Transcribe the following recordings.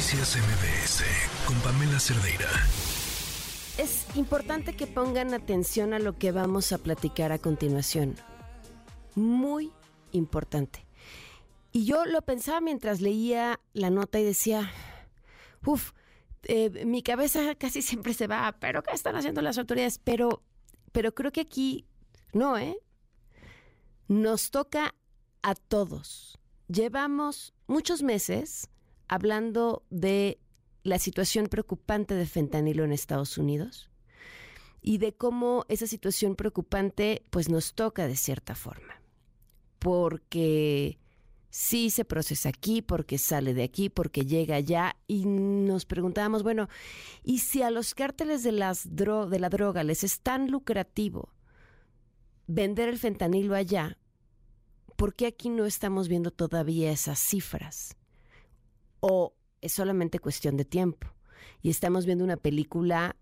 Noticias MBS con Pamela Cerdeira. Es importante que pongan atención a lo que vamos a platicar a continuación. Muy importante. Y yo lo pensaba mientras leía la nota y decía, uff, eh, mi cabeza casi siempre se va, pero ¿qué están haciendo las autoridades? Pero, pero creo que aquí no, ¿eh? Nos toca a todos. Llevamos muchos meses hablando de la situación preocupante de fentanilo en Estados Unidos y de cómo esa situación preocupante pues nos toca de cierta forma. Porque sí se procesa aquí, porque sale de aquí, porque llega allá y nos preguntábamos, bueno, ¿y si a los cárteles de, las de la droga les es tan lucrativo vender el fentanilo allá, ¿por qué aquí no estamos viendo todavía esas cifras? ¿O es solamente cuestión de tiempo? Y estamos viendo una película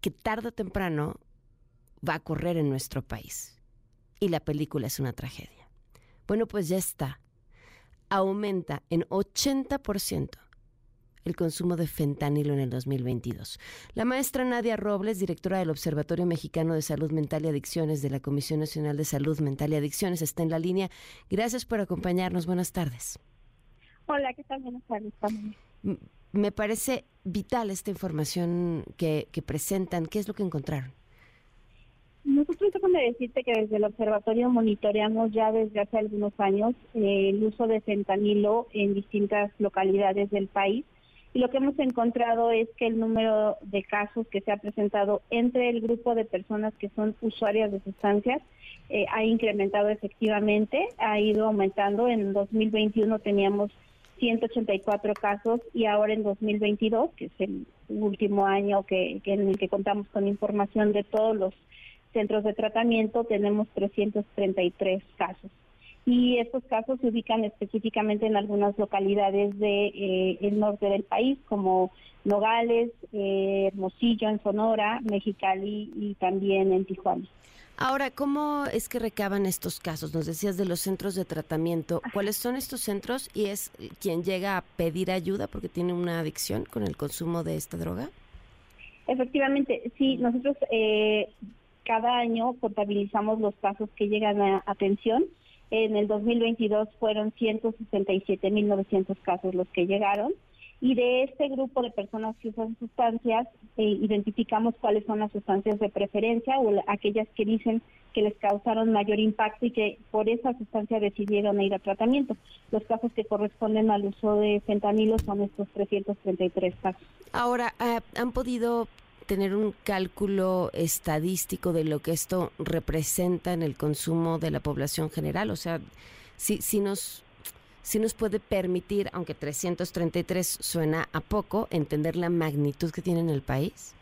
que tarde o temprano va a correr en nuestro país. Y la película es una tragedia. Bueno, pues ya está. Aumenta en 80% el consumo de fentanilo en el 2022. La maestra Nadia Robles, directora del Observatorio Mexicano de Salud Mental y Adicciones de la Comisión Nacional de Salud Mental y Adicciones, está en la línea. Gracias por acompañarnos. Buenas tardes. Hola, ¿qué tal? Buenas tardes. Me parece vital esta información que, presentan. ¿Qué es lo que encontraron? Nosotros déjame decirte que desde el observatorio monitoreamos ya desde hace algunos años eh, el uso de fentanilo en distintas localidades del país y lo que hemos encontrado es que el número de casos que se ha presentado entre el grupo de personas que son usuarias de sustancias eh, ha incrementado efectivamente, ha ido aumentando. En 2021 teníamos 184 casos y ahora en 2022, que es el último año que, en el que contamos con información de todos los centros de tratamiento, tenemos 333 casos y estos casos se ubican específicamente en algunas localidades del de, eh, norte del país, como Nogales, eh, Hermosillo en Sonora, Mexicali y también en Tijuana. Ahora, ¿cómo es que recaban estos casos? Nos decías de los centros de tratamiento. ¿Cuáles son estos centros y es quien llega a pedir ayuda porque tiene una adicción con el consumo de esta droga? Efectivamente, sí, nosotros eh, cada año contabilizamos los casos que llegan a atención en el 2022 fueron 167.900 casos los que llegaron y de este grupo de personas que usan sustancias eh, identificamos cuáles son las sustancias de preferencia o aquellas que dicen que les causaron mayor impacto y que por esa sustancia decidieron ir a tratamiento. Los casos que corresponden al uso de fentanilo son estos 333 casos. Ahora, ah, ¿han podido tener un cálculo estadístico de lo que esto representa en el consumo de la población general? O sea, si, si nos si nos puede permitir, aunque 333 suena a poco, entender la magnitud que tiene en el país?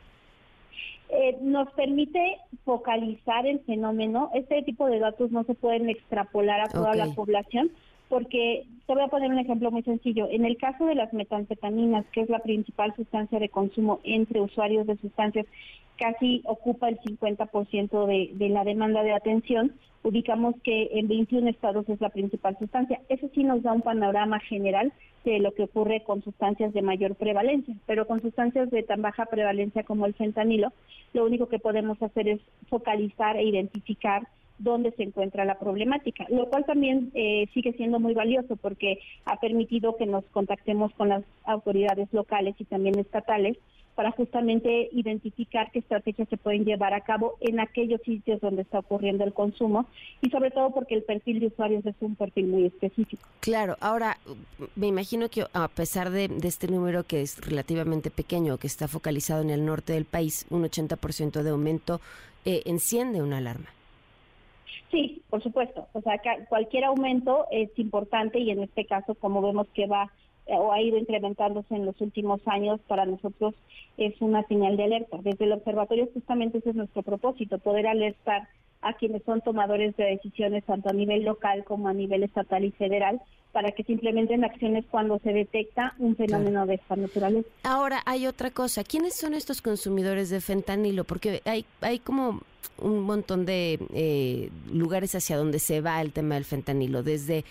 Eh, nos permite focalizar el fenómeno. Este tipo de datos no se pueden extrapolar a toda la población, porque te voy a poner un ejemplo muy sencillo. En el caso de las metanfetaminas, que es la principal sustancia de consumo entre usuarios de sustancias, casi ocupa el 50% de, de la demanda de atención, ubicamos que en 21 estados es la principal sustancia. Eso sí nos da un panorama general de lo que ocurre con sustancias de mayor prevalencia, pero con sustancias de tan baja prevalencia como el fentanilo, lo único que podemos hacer es focalizar e identificar dónde se encuentra la problemática, lo cual también eh, sigue siendo muy valioso porque ha permitido que nos contactemos con las autoridades locales y también estatales para justamente identificar qué estrategias se pueden llevar a cabo en aquellos sitios donde está ocurriendo el consumo y sobre todo porque el perfil de usuarios es un perfil muy específico. Claro, ahora me imagino que a pesar de, este número que es relativamente pequeño, que está focalizado en el norte del país, un 80% de aumento eh, enciende una alarma. Sí, por supuesto. O sea, cualquier aumento es importante y en este caso, como vemos que va o ha ido incrementándose en los últimos años, para nosotros es una señal de alerta. Desde el observatorio justamente ese es nuestro propósito, poder alertar a quienes son tomadores de decisiones tanto a nivel local como a nivel estatal y federal para que se implementen acciones cuando se detecta un fenómeno de esta naturaleza. Ahora hay otra cosa, ¿quiénes son estos consumidores de fentanilo? Porque hay, hay como un montón de eh, lugares hacia donde se va el tema del fentanilo, desde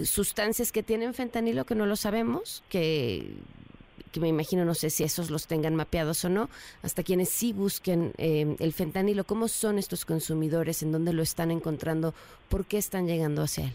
sustancias que tienen fentanilo que no lo sabemos, que que me imagino, no sé si esos los tengan mapeados o no, hasta quienes sí busquen eh, el fentanilo, ¿cómo son estos consumidores? ¿En dónde lo están encontrando? ¿Por qué están llegando hacia él?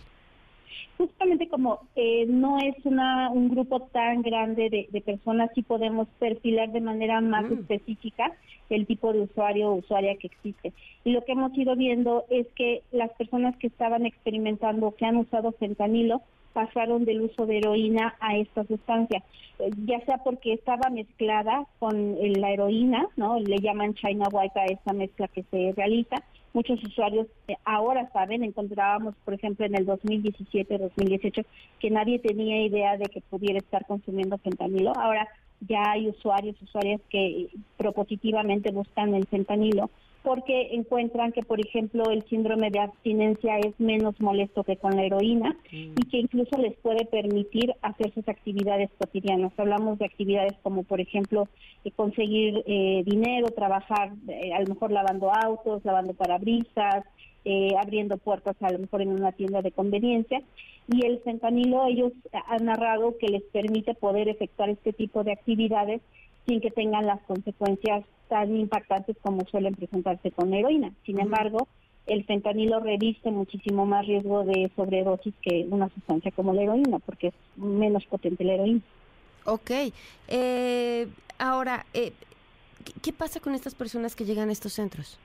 Justamente como eh, no es una, un grupo tan grande de, personas, sí podemos perfilar de manera más mm. específica el tipo de usuario o usuaria que existe. Y lo que hemos ido viendo es que las personas que estaban experimentando, que han usado fentanilo, pasaron del uso de heroína a esta sustancia, eh, ya sea porque estaba mezclada con la heroína, ¿no? Le llaman China White a esa mezcla que se realiza. Muchos usuarios eh, ahora saben, encontrábamos, por ejemplo, en el 2017, 2018, que nadie tenía idea de que pudiera estar consumiendo fentanilo. Ahora ya hay usuarios, usuarias que propositivamente buscan el fentanilo porque encuentran que, por ejemplo, el síndrome de abstinencia es menos molesto que con la heroína mm. y que incluso les puede permitir hacer sus actividades cotidianas. Hablamos de actividades como, por ejemplo, eh, conseguir eh, dinero, trabajar eh, a lo mejor lavando autos, lavando parabrisas, abriendo puertas a lo mejor en una tienda de conveniencia. Y el fentanilo, ellos han narrado que les permite poder efectuar este tipo de actividades sin que tengan las consecuencias tan impactantes como suelen presentarse con heroína. Sin embargo, el fentanilo reviste muchísimo más riesgo de sobredosis que una sustancia como la heroína, porque es menos potente la heroína. Ok. Eh, ahora, eh, ¿qué pasa con estas personas que llegan a estos centros?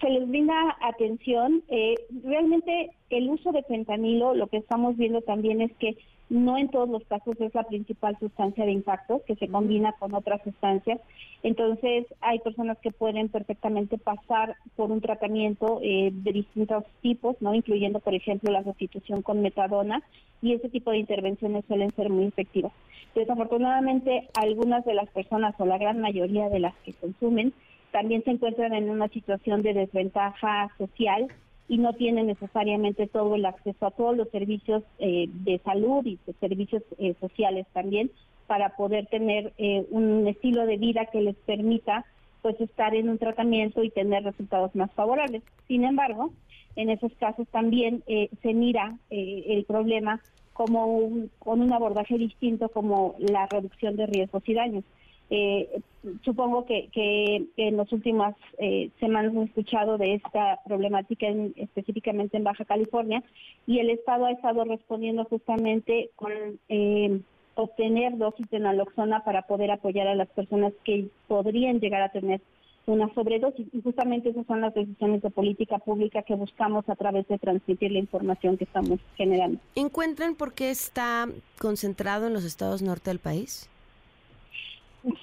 Se les brinda atención. Eh, realmente el uso de fentanilo, lo que estamos viendo también es que no en todos los casos es la principal sustancia de impacto que se combina con otras sustancias. Entonces hay personas que pueden perfectamente pasar por un tratamiento eh, de distintos tipos, no incluyendo por ejemplo la sustitución con metadona y ese tipo de intervenciones suelen ser muy efectivas. Desafortunadamente algunas de las personas o la gran mayoría de las que consumen también se encuentran en una situación de desventaja social y no tienen necesariamente todo el acceso a todos los servicios eh, de salud y de servicios eh, sociales también para poder tener eh, un estilo de vida que les permita pues estar en un tratamiento y tener resultados más favorables. Sin embargo, en esos casos también se mira el problema como con un abordaje distinto como la reducción de riesgos y daños. Eh, supongo que, en las últimas eh, semanas hemos escuchado de esta problemática específicamente en Baja California y el Estado ha estado respondiendo justamente con eh, obtener dosis de naloxona para poder apoyar a las personas que podrían llegar a tener una sobredosis y justamente esas son las decisiones de política pública que buscamos a través de transmitir la información que estamos generando. ¿Encuentran por qué está concentrado en los estados norte del país?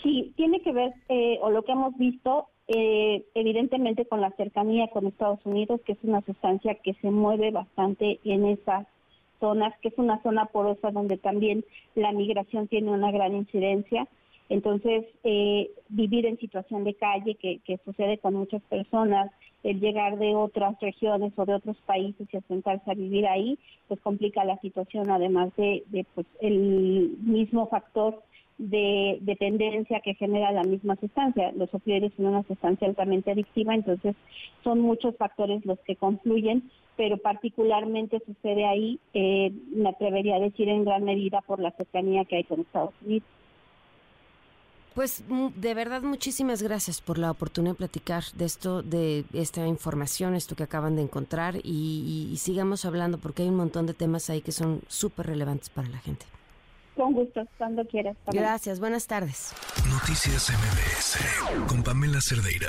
Sí, tiene que ver, eh, o lo que hemos visto, eh, evidentemente con la cercanía con Estados Unidos, que es una sustancia que se mueve bastante en esas zonas, que es una zona porosa donde también la migración tiene una gran incidencia. Entonces, eh, vivir en situación de calle, que, sucede con muchas personas, el llegar de otras regiones o de otros países y asentarse a vivir ahí, pues complica la situación, además de, de pues, el mismo factor de dependencia que genera la misma sustancia. Los opioides son una sustancia altamente adictiva, entonces son muchos factores los que confluyen, pero particularmente sucede ahí, eh, me atrevería a decir en gran medida por la cercanía que hay con Estados Unidos. Pues de verdad muchísimas gracias por la oportunidad de platicar de esto, de esta información, esto que acaban de encontrar y sigamos hablando porque hay un montón de temas ahí que son súper relevantes para la gente. Con gusto, cuando quieras. Gracias, buenas tardes. Noticias MBS con Pamela Cerdeira.